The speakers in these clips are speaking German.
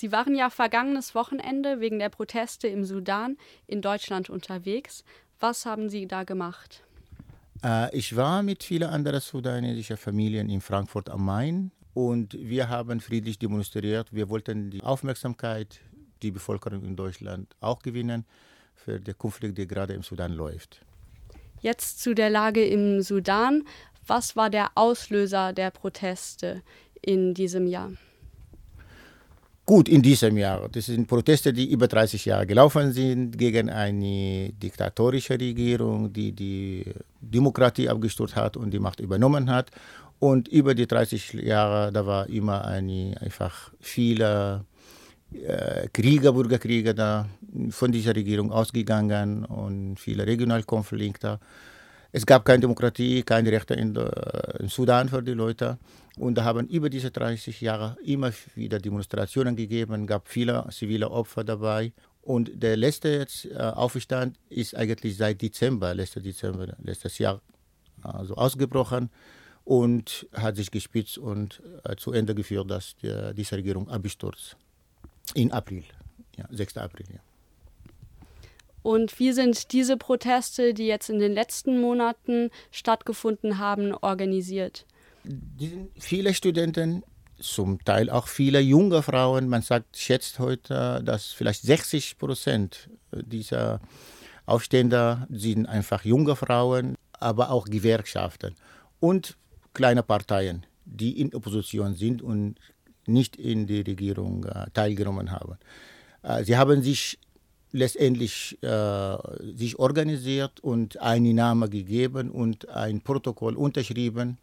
Sie waren ja vergangenes Wochenende wegen der Proteste im Sudan in Deutschland unterwegs. Was haben Sie da gemacht? Äh, ich war mit vielen anderen sudanesischen Familien in Frankfurt am Main und wir haben friedlich demonstriert. Wir wollten die Aufmerksamkeit die Bevölkerung in Deutschland auch gewinnen für den Konflikt, der gerade im Sudan läuft. Jetzt zu der Lage im Sudan. Was war der Auslöser der Proteste in diesem Jahr? Gut, in diesem Jahr. Das sind Proteste, die über 30 Jahre gelaufen sind gegen eine diktatorische Regierung, die die Demokratie abgestürzt hat und die Macht übernommen hat. Und über die 30 Jahre, da war immer eine, einfach viele äh, Krieger, Bürgerkriege da von dieser Regierung ausgegangen und viele Regionalkonflikte. Es gab keine Demokratie, keine Rechte in, der, in Sudan für die Leute. Und da haben über diese 30 Jahre immer wieder Demonstrationen gegeben, gab viele zivile Opfer dabei. Und der letzte jetzt, äh, Aufstand ist eigentlich seit Dezember, letztes Dezember, letztes Jahr also ausgebrochen und hat sich gespitzt und äh, zu Ende geführt, dass die, diese Regierung abstürzt. In April, ja, 6. April. Ja. Und wie sind diese Proteste, die jetzt in den letzten Monaten stattgefunden haben, organisiert? Viele Studenten, zum Teil auch viele junge Frauen, man sagt, schätzt heute, dass vielleicht 60 Prozent dieser Aufstände sind einfach junge Frauen, aber auch Gewerkschaften und kleine Parteien, die in Opposition sind und nicht in die Regierung äh, teilgenommen haben. Äh, sie haben sich letztendlich äh, sich organisiert und einen Namen gegeben und ein Protokoll unterschrieben,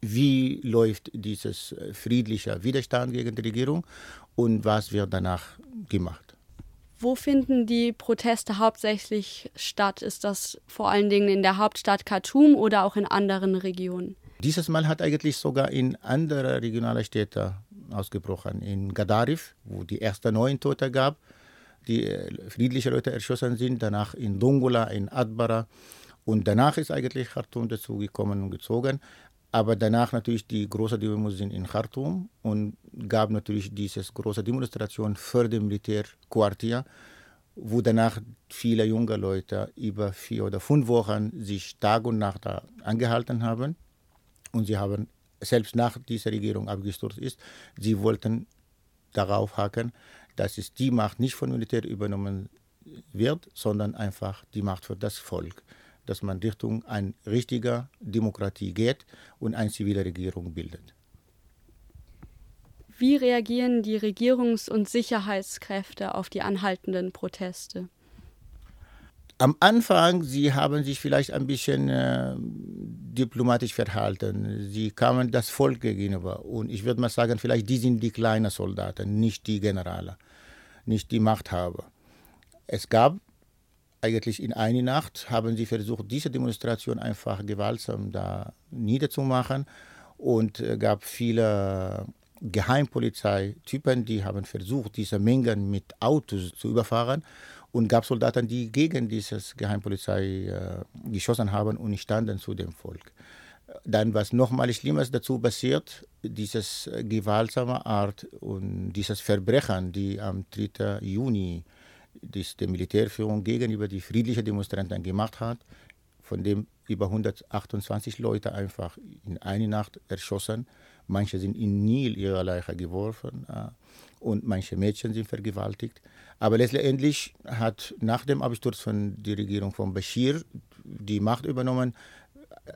wie läuft dieses äh, friedliche Widerstand gegen die Regierung und was wird danach gemacht. Wo finden die Proteste hauptsächlich statt? Ist das vor allen Dingen in der Hauptstadt Khartoum oder auch in anderen Regionen? Dieses Mal hat eigentlich sogar in andere regionale Städte ausgebrochen. In Gadarif, wo die ersten neun Tote gab, die äh, friedliche Leute erschossen sind, danach in Dongola, in Adbara und danach ist eigentlich Khartoum dazu gekommen und gezogen. Aber danach natürlich die große Demonstration in Khartoum und gab natürlich diese große Demonstration für das Militärquartier, wo danach viele junge Leute über vier oder fünf Wochen sich Tag und Nacht da angehalten haben. Und sie haben, selbst nach dieser Regierung abgestürzt ist, sie wollten darauf haken, dass es die Macht nicht von Militär übernommen wird, sondern einfach die Macht für das Volk. Dass man Richtung eine richtige Demokratie geht und eine zivile Regierung bildet. Wie reagieren die Regierungs- und Sicherheitskräfte auf die anhaltenden Proteste? Am Anfang, sie haben sich vielleicht ein bisschen äh, diplomatisch verhalten. Sie kamen das Volk gegenüber. Und ich würde mal sagen, vielleicht die sind die kleinen Soldaten, nicht die Generale, nicht die Machthaber. Es gab eigentlich in einer Nacht, haben sie versucht, diese Demonstration einfach gewaltsam da niederzumachen. Und es gab viele Geheimpolizeitypen, die haben versucht, diese Mengen mit Autos zu überfahren und gab Soldaten, die gegen dieses Geheimpolizei äh, geschossen haben und standen zu dem Volk. Dann, was nochmal Schlimmes dazu passiert, dieses gewaltsame Art und dieses Verbrechen, die am 3. Juni die Militärführung gegenüber die friedlichen Demonstranten gemacht hat, von dem über 128 Leute einfach in einer Nacht erschossen. Manche sind in Nil ihrer Leiche geworfen äh, und manche Mädchen sind vergewaltigt. Aber letztendlich hat nach dem Absturz von der Regierung von Bashir die Macht übernommen.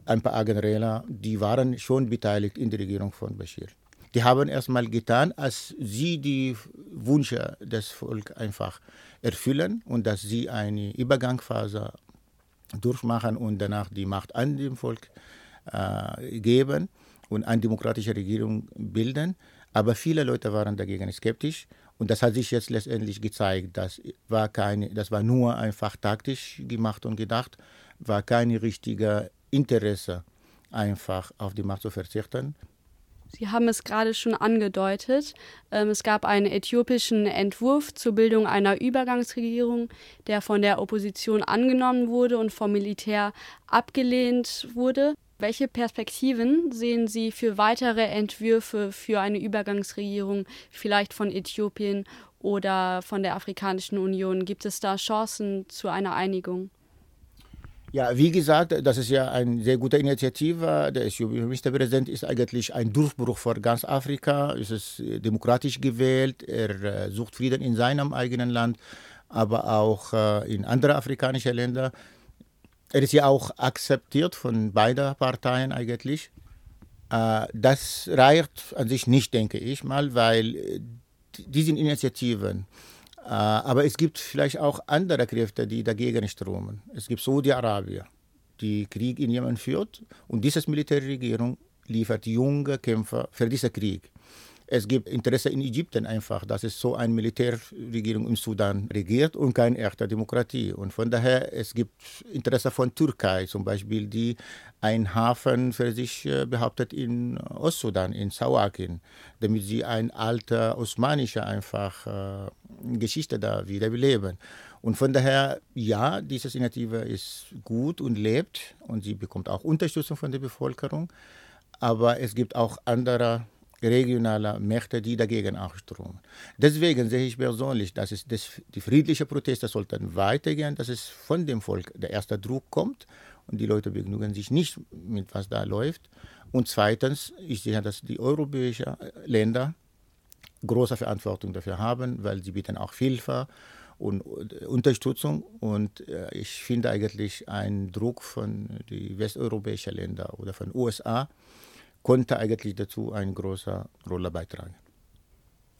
Ein paar Generäle, die waren schon beteiligt in der Regierung von Bashir. Die haben erstmal getan, als sie die Wünsche des Volkes einfach erfüllen und dass sie eine Übergangsphase durchmachen und danach die Macht an dem Volk äh, geben und eine demokratische Regierung bilden. Aber viele Leute waren dagegen skeptisch und das hat sich jetzt letztendlich gezeigt. Das war, keine, das war nur einfach taktisch gemacht und gedacht, war kein richtiger Interesse, einfach auf die Macht zu verzichten. Sie haben es gerade schon angedeutet. Ähm, es gab einen äthiopischen Entwurf zur Bildung einer Übergangsregierung, der von der Opposition angenommen wurde und vom Militär abgelehnt wurde. Welche Perspektiven sehen Sie für weitere Entwürfe für eine Übergangsregierung, vielleicht von Äthiopien oder von der Afrikanischen Union? Gibt es da Chancen zu einer Einigung? Ja, wie gesagt, das ist ja eine sehr gute Initiative. Der Ministerpräsident ist eigentlich ein Durchbruch für ganz Afrika. Es ist demokratisch gewählt. Er äh, sucht Frieden in seinem eigenen Land, aber auch äh, in anderen afrikanischen Ländern. Er ist ja auch akzeptiert von beiden Parteien eigentlich. Äh, das reicht an sich nicht, denke ich mal, weil diese Initiativen äh, aber es gibt vielleicht auch andere Kräfte, die dagegen strömen. Es gibt Saudi-Arabien, die Krieg in Jemen führt und diese Militärregierung liefert junge Kämpfer für diesen Krieg. Es gibt Interesse in Ägypten einfach, dass es so eine Militärregierung im Sudan regiert und keine echte Demokratie. Und von daher, es gibt Interesse von Türkei zum Beispiel, die einen Hafen für sich äh, behauptet in Ostsudan, in Sawakin, damit sie eine alte osmanische einfach äh, Geschichte da wieder beleben. Und von daher, ja, diese Initiative ist gut und lebt und sie bekommt auch Unterstützung von der Bevölkerung. Aber es gibt auch andere regionaler Mächte, die dagegen aufströmen. Deswegen sehe ich persönlich, dass es das, die friedlichen Proteste sollten weitergehen, dass es von dem Volk der erste Druck kommt und die Leute begnügen sich nicht mit was da läuft. Und zweitens, ich sehe, dass die europäischen Länder große Verantwortung dafür haben, weil sie bieten auch Hilfe und Unterstützung. Und äh, ich finde eigentlich einen Druck von den westeuropäischen Ländern oder von den USA, konnte eigentlich dazu eine große Rolle beitragen.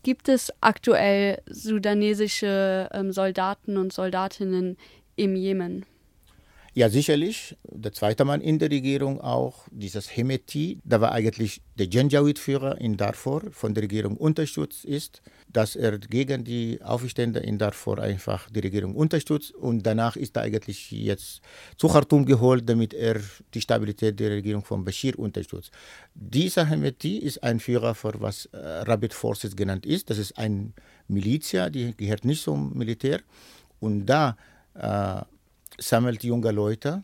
Gibt es aktuell sudanesische ähm, Soldaten und Soldatinnen im Jemen? Ja, sicherlich. Der zweite Mann in der Regierung auch, dieses Hemeti, da war eigentlich der Janjaweed-Führer in Darfur, von der Regierung unterstützt ist, dass er gegen die Aufstände in Darfur einfach die Regierung unterstützt und danach ist er eigentlich jetzt zu Khartoum geholt, damit er die Stabilität der Regierung von Bashir unterstützt. Dieser Hemeti ist ein Führer für was äh, Rapid Forces genannt ist. Das ist ein Milizia, die gehört nicht zum Militär und da äh, sammelt junge Leute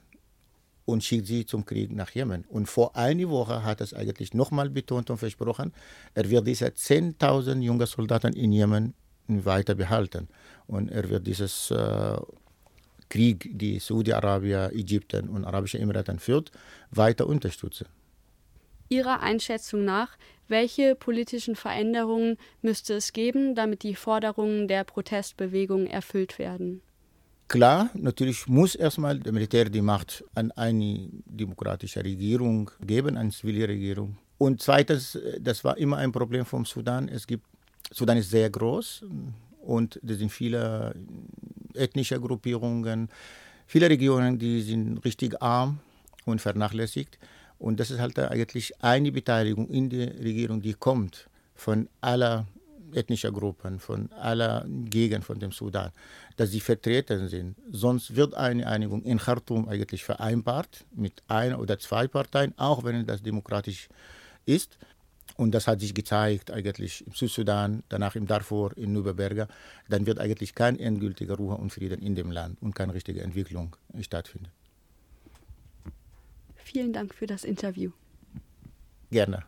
und schickt sie zum Krieg nach Jemen. Und vor einer Woche hat es eigentlich nochmal betont und versprochen, er wird diese 10.000 junge Soldaten in Jemen weiter behalten. Und er wird dieses äh, Krieg, die Saudi-Arabien, Ägypten und Arabische Emiraten führt, weiter unterstützen. Ihrer Einschätzung nach, welche politischen Veränderungen müsste es geben, damit die Forderungen der Protestbewegung erfüllt werden? Klar, natürlich muss erstmal der Militär die Macht an eine demokratische Regierung geben, eine zivile Regierung. Und zweitens, das war immer ein Problem vom Sudan. Es gibt, Sudan ist sehr groß und es sind viele ethnische Gruppierungen, viele Regionen, die sind richtig arm und vernachlässigt. Und das ist halt eigentlich eine Beteiligung in der Regierung, die kommt von aller ethnischer Gruppen, von aller Gegend von dem Sudan, dass sie vertreten sind. Sonst wird eine Einigung in Khartoum eigentlich vereinbart mit einer oder zwei Parteien, auch wenn das demokratisch ist. Und das hat sich gezeigt eigentlich im Südsudan, danach im Darfur, in Nüberberger. Dann wird eigentlich kein endgültiger Ruhe und Frieden in dem Land und keine richtige Entwicklung stattfinden. Vielen Dank für das Interview. Gerne.